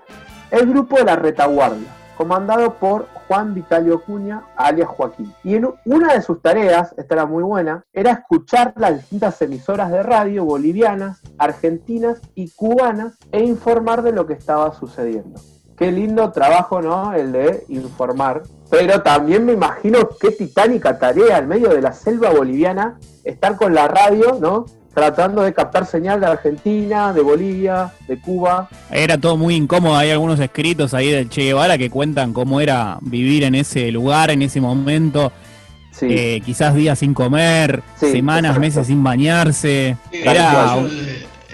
S2: el grupo de la retaguardia, comandado por Juan Vitalio Cuña, alias Joaquín. Y en una de sus tareas, esta era muy buena, era escuchar las distintas emisoras de radio bolivianas, argentinas y cubanas e informar de lo que estaba sucediendo. Qué lindo trabajo, ¿no? El de informar. Pero también me imagino qué titánica tarea en medio de la selva boliviana estar con la radio, ¿no? Tratando de captar señal de Argentina, de Bolivia, de Cuba.
S1: Era todo muy incómodo, hay algunos escritos ahí del Che Guevara que cuentan cómo era vivir en ese lugar, en ese momento. Eh, quizás días sin comer, semanas, meses sin bañarse. era,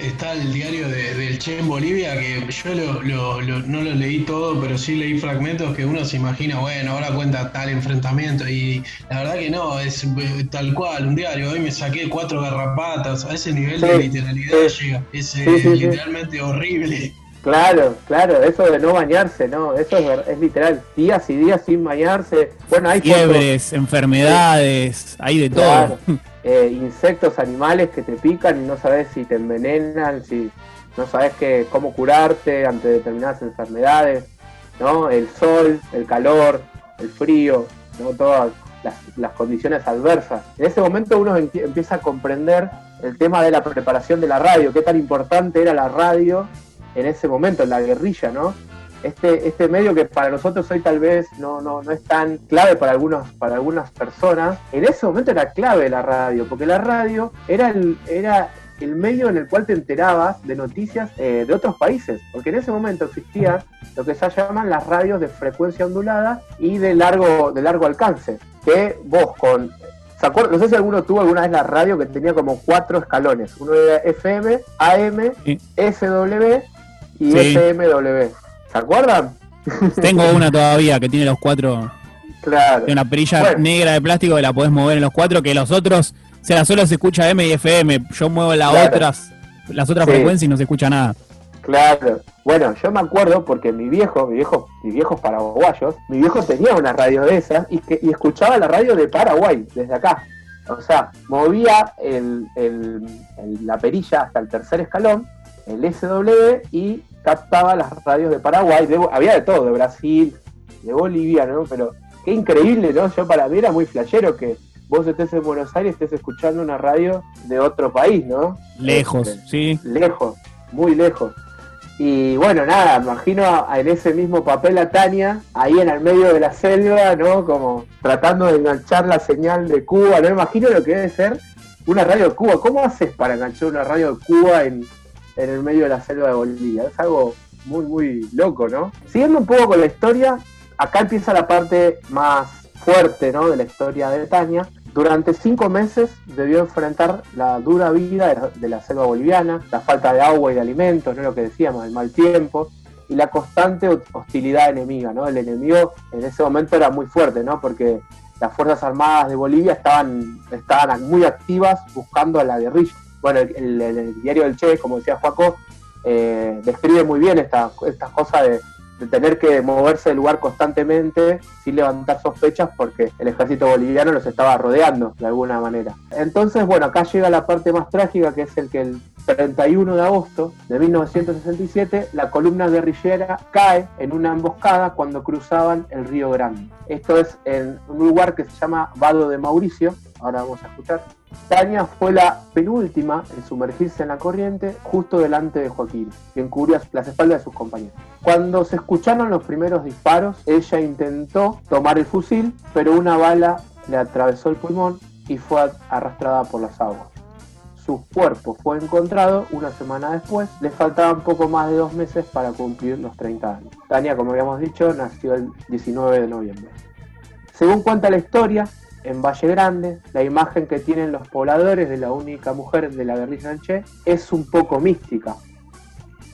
S3: está el diario del Che en Bolivia, que yo no lo leí todo, pero sí leí fragmentos que uno se imagina, bueno, ahora cuenta tal enfrentamiento, y la verdad que no, es eh, tal cual, un diario, hoy me saqué cuatro garrapatas, a ese nivel de literalidad llega, es eh, literalmente horrible.
S2: Claro, claro, eso de no bañarse, ¿no? Eso es, literal, días y días sin bañarse. Bueno, hay
S1: fiebres, enfermedades, hay de todo.
S2: Eh, insectos, animales que te pican y no sabes si te envenenan, si no sabes que, cómo curarte ante determinadas enfermedades, ¿no? El sol, el calor, el frío, ¿no? Todas las, condiciones adversas. En ese momento uno empieza a comprender el tema de la preparación de la radio, qué tan importante era la radio en ese momento, en la guerrilla, ¿no? Este, este medio que para nosotros hoy tal vez no, no, no es tan clave para, algunos, para algunas personas, en ese momento era clave la radio, porque la radio era el, era el medio en el cual te enterabas de noticias eh, de otros países, porque en ese momento existían lo que se llaman las radios de frecuencia ondulada y de largo, de largo alcance, que vos con... No sé si alguno tuvo alguna vez la radio que tenía como cuatro escalones. Uno era FM, AM, SW y FMW. ¿Se acuerdan?
S1: Tengo <laughs> una todavía que tiene los cuatro. Claro. Tiene una perilla negra de plástico que la podés mover en los cuatro, que los otros, o sea, solo se escucha M y FM. Yo muevo las otras, las otras frecuencias y no se escucha nada.
S2: Claro. Bueno, yo me acuerdo porque mi viejo, mi viejo, mis viejos paraguayos, mi viejo tenía una radio de esas y, que, y escuchaba la radio de Paraguay, desde acá. O sea, movía el, la perilla hasta el tercer escalón, el SW, y captaba las radios de Paraguay, había de todo, de Brasil, de Bolivia, ¿no? Pero qué increíble, ¿no? Yo para mí era muy flashero que vos estés en Buenos Aires y estés escuchando una radio de otro país, ¿no?
S1: Lejos, este, sí.
S2: Lejos, muy lejos. Y bueno, nada, imagino en ese mismo papel a Tania, ahí en el medio de la selva, ¿no? Como tratando de enganchar la señal de Cuba, ¿no? Imagino lo que debe ser una radio de Cuba. ¿Cómo haces para enganchar una radio de Cuba en, en el medio de la selva de Bolivia. Es algo muy, muy loco, ¿no? Siguiendo un poco con la historia, acá empieza la parte más fuerte, ¿no? De la historia de Tania. Durante cinco meses debió enfrentar la dura vida de la, selva boliviana, la falta de agua y de alimentos, ¿no? Lo que decíamos, el mal tiempo. y la constante hostilidad enemiga, ¿no? El enemigo en ese momento era muy fuerte, ¿no? Porque las Fuerzas Armadas de Bolivia estaban, estaban muy activas buscando a la guerrilla. Bueno, el, diario del Che, como decía Juaco, eh, describe muy bien esta, esta cosa de, de tener que moverse del lugar constantemente sin levantar sospechas porque el ejército boliviano los estaba rodeando de alguna manera. Entonces, bueno, acá llega la parte más trágica que es el que el 31 de agosto de 1967 la columna guerrillera cae en una emboscada cuando cruzaban el río Grande. Esto es en un lugar que se llama Vado de Mauricio, ahora vamos a escuchar. Tania fue la penúltima en sumergirse en la corriente justo delante de Joaquín, quien cubría las espaldas de sus compañeros. Cuando se escucharon los primeros disparos, ella intentó tomar el fusil, pero una bala le atravesó el pulmón y fue arrastrada por las aguas. Su cuerpo fue encontrado una semana después, le faltaban poco más de dos meses para cumplir los 30 años. Tania, como habíamos dicho, nació el 19 de noviembre. Según cuenta la historia, en Valle Grande, la imagen que tienen los pobladores de la única mujer de la guerrilla del Che es un poco mística.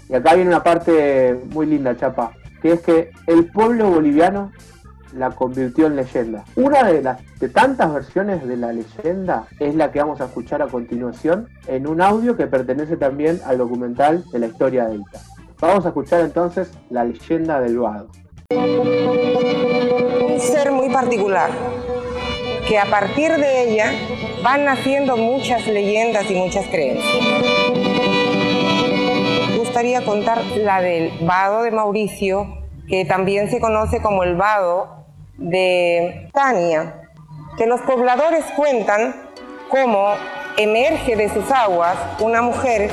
S2: Y acá viene una parte muy linda, Chapa, que es que el pueblo boliviano la convirtió en leyenda. Una de las de tantas versiones de la leyenda es la que vamos a escuchar a continuación en un audio que pertenece también al documental de la historia de Ita. Vamos a escuchar entonces la leyenda del Vado.
S10: Un ser muy particular que a partir de ella van naciendo muchas leyendas y muchas creencias. Me gustaría contar la del vado de Mauricio, que también se conoce como el vado de Tania, que los pobladores cuentan cómo emerge de sus aguas una mujer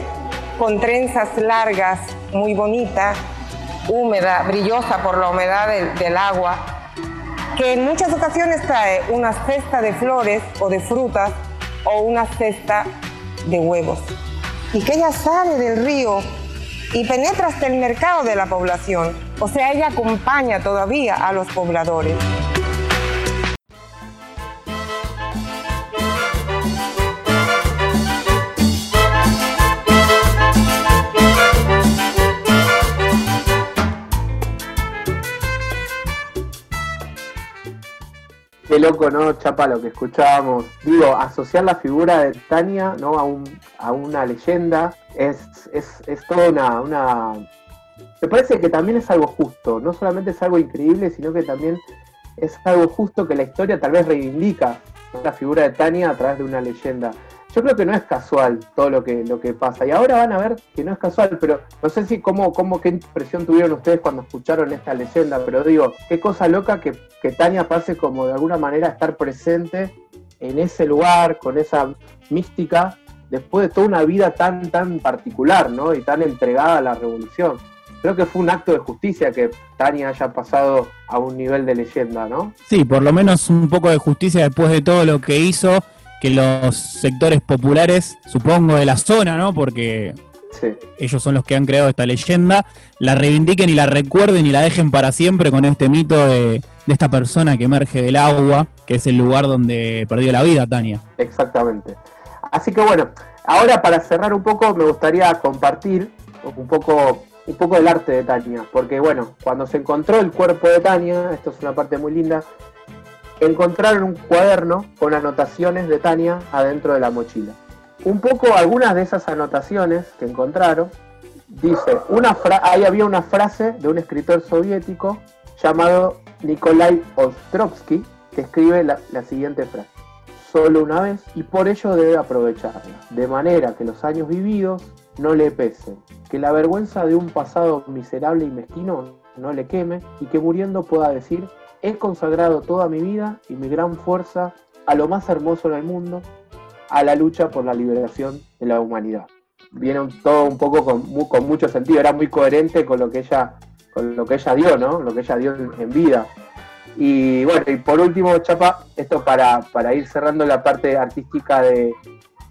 S10: con trenzas largas, muy bonita, húmeda, brillosa por la humedad del, del agua, que en muchas ocasiones trae una cesta de flores o de frutas o una cesta de huevos. Y que ella sale del río y penetra hasta el mercado de la población. O sea, ella acompaña todavía a los pobladores.
S2: Qué loco, ¿no? Chapa, lo que escuchábamos. Digo, asociar la figura de Tania ¿no? a, a una leyenda es, es, es toda una, una... Me parece que también es algo justo. No solamente es algo increíble, sino que también es algo justo que la historia tal vez reivindica la figura de Tania a través de una leyenda. Yo creo que no es casual todo lo que, lo que pasa. Y ahora van a ver que no es casual, pero no sé si cómo, cómo qué impresión tuvieron ustedes cuando escucharon esta leyenda, pero digo, qué cosa loca que, que Tania pase como de alguna manera a estar presente en ese lugar, con esa mística, después de toda una vida tan, tan particular, ¿no? Y tan entregada a la revolución. Creo que fue un acto de justicia que Tania haya pasado a un nivel de leyenda, ¿no?
S1: Sí, por lo menos un poco de justicia después de todo lo que hizo que los sectores populares, supongo de la zona, ¿no? Porque ellos son los que han creado esta leyenda, la reivindiquen y la recuerden y la dejen para siempre con este mito de, esta persona que emerge del agua, que es el lugar donde perdió la vida Tania.
S2: Exactamente. Así que bueno, ahora para cerrar un poco me gustaría compartir un poco un poco del arte de Tania, porque bueno, cuando se encontró el cuerpo de Tania, esto es una parte muy linda, encontraron un cuaderno con anotaciones de Tania adentro de la mochila. Un poco algunas de esas anotaciones que encontraron, dice, una ahí había una frase de un escritor soviético llamado Nikolai Ostrovsky, que escribe la, la siguiente frase. Solo una vez y por ello debe aprovecharla, de manera que los años vividos no le pesen, que la vergüenza de un pasado miserable y mezquino no le queme y que muriendo pueda decir He consagrado toda mi vida y mi gran fuerza a lo más hermoso del mundo, a la lucha por la liberación de la humanidad. Viene todo un poco con, mucho sentido, era muy coherente con lo que ella, con lo que ella dio, ¿no? Lo que ella dio en, vida. Y bueno, y por último, Chapa, esto para, para ir cerrando la parte artística de,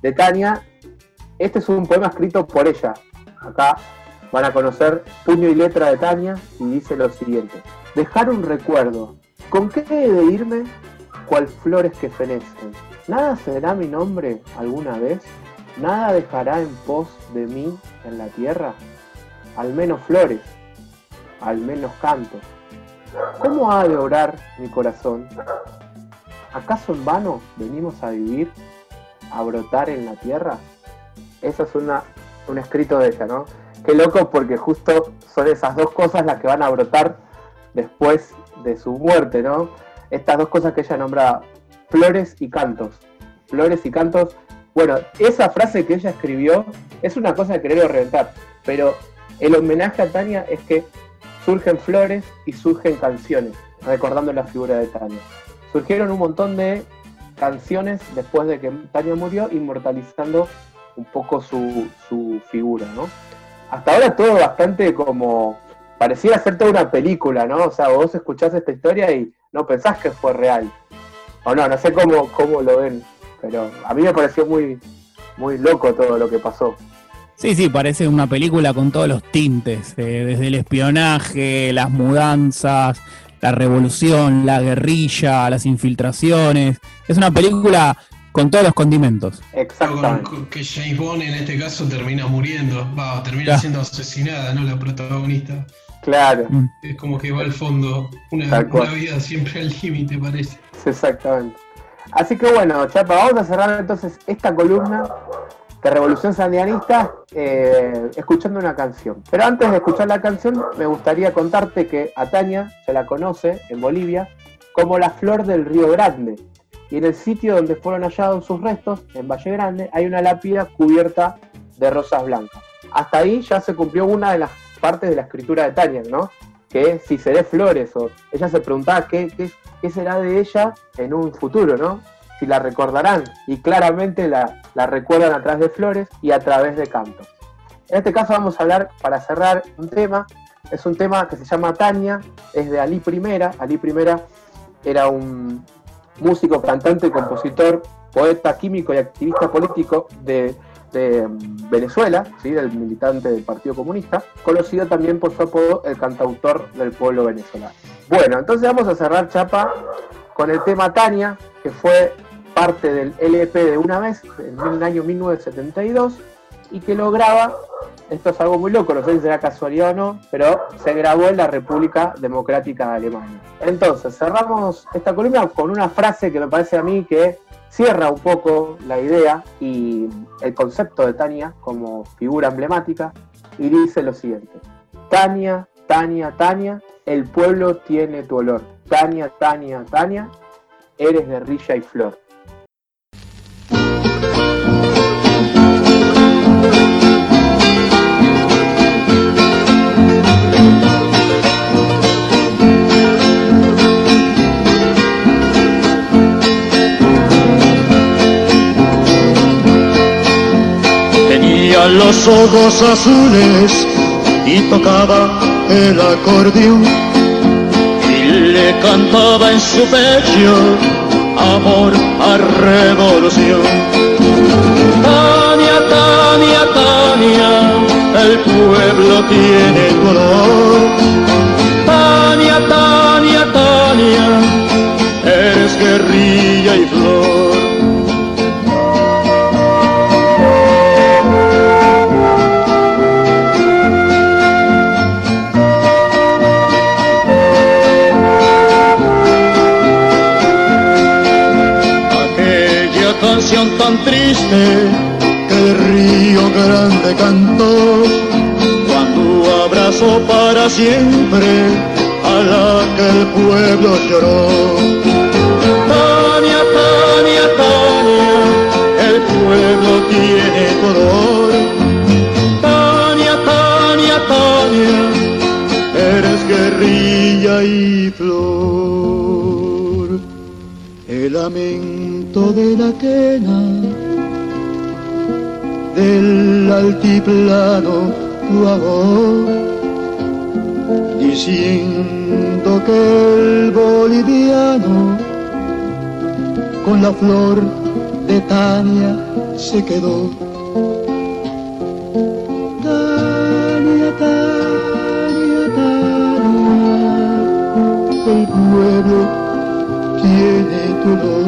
S2: de Tania, este es un poema escrito por ella. Acá van a conocer puño y letra de Tania y dice lo siguiente. Dejar un recuerdo ¿Con qué he de irme? Cual flores que fenecen. Nada será mi nombre alguna vez. Nada dejará en pos de mí en la tierra. Al menos flores. al menos canto. ¿Cómo ha de orar mi corazón? ¿Acaso en vano venimos a vivir, a brotar en la tierra? Eso es una, un escrito de ella, ¿no? Qué loco porque justo son esas dos cosas las que van a brotar después de su muerte, ¿no? Estas dos cosas que ella nombra, flores y cantos. Flores y cantos. Bueno, esa frase que ella escribió es una cosa de querer reventar, pero el homenaje a Tania es que surgen flores y surgen canciones, recordando la figura de Tania. Surgieron un montón de canciones después de que Tania murió, inmortalizando un poco su, su figura, ¿no? Hasta ahora todo bastante como parecía ser toda una película, ¿no? O sea, vos escuchás esta historia y no pensás que fue real. O no, no sé cómo, cómo lo ven, pero a mí me pareció muy, muy loco todo lo que pasó.
S1: Sí, sí, parece una película con todos los tintes, eh, desde el espionaje, las mudanzas, la revolución, la guerrilla, las infiltraciones. Es una película con todos los condimentos.
S2: Exactamente.
S3: Que James Bond en este caso termina muriendo, va, termina siendo asesinada, ¿no? La protagonista.
S2: Claro.
S3: Mm. Es como que va al fondo. Una, vida siempre al límite, parece.
S2: Exactamente. Así que bueno, Chapa, vamos a cerrar entonces esta columna de Revolución Sandianista eh, escuchando una canción. Pero antes de escuchar la canción, me gustaría contarte que a Tania se la conoce en Bolivia como la flor del Río Grande. Y en el sitio donde fueron hallados sus restos, en Valle Grande, hay una lápida cubierta de rosas blancas. Hasta ahí ya se cumplió una de las parte de la escritura de Tania, ¿no? Que si seré flores, o ella se preguntaba qué, qué, será de ella en un futuro, ¿no? Si la recordarán, y claramente la, la recuerdan a través de flores y a través de cantos. En este caso vamos a hablar, para cerrar, un tema, es un tema que se llama Tania, es de Ali Primera, Ali Primera era un músico, cantante, compositor, poeta, químico y activista político de mm, Venezuela, ¿sí? del militante del Partido Comunista, conocido también por su apodo el cantautor del pueblo venezolano. Bueno, entonces vamos a cerrar Chapa con el tema Tania, que fue parte del LP de una vez en el año 1972 y que lo graba, esto es algo muy loco, no sé si será casualidad o no, pero se grabó en la República Democrática de Alemania. Entonces, cerramos esta columna con una frase que me parece a mí que cierra un poco la idea y el concepto de Tania como figura emblemática y dice lo siguiente. Tania, Tania, Tania, el pueblo tiene tu olor. Tania, Tania, Tania, eres guerrilla y flor.
S11: Los ojos azules y tocaba el acordeón y le cantaba en su pecho amor a revolución. Tania, Tania, Tania, el pueblo tiene color. Tania, Tania, Tania, eres guerrilla y flor. Tan triste que el río grande cantó cuando abrazó para siempre a la que el pueblo lloró. Tania, Tania, Tania, el pueblo tiene color. Amén de la quena del altiplano tu diciendo que el boliviano con la flor de Tania se quedó. Tania, Tania, Tania, el pueblo tiene tu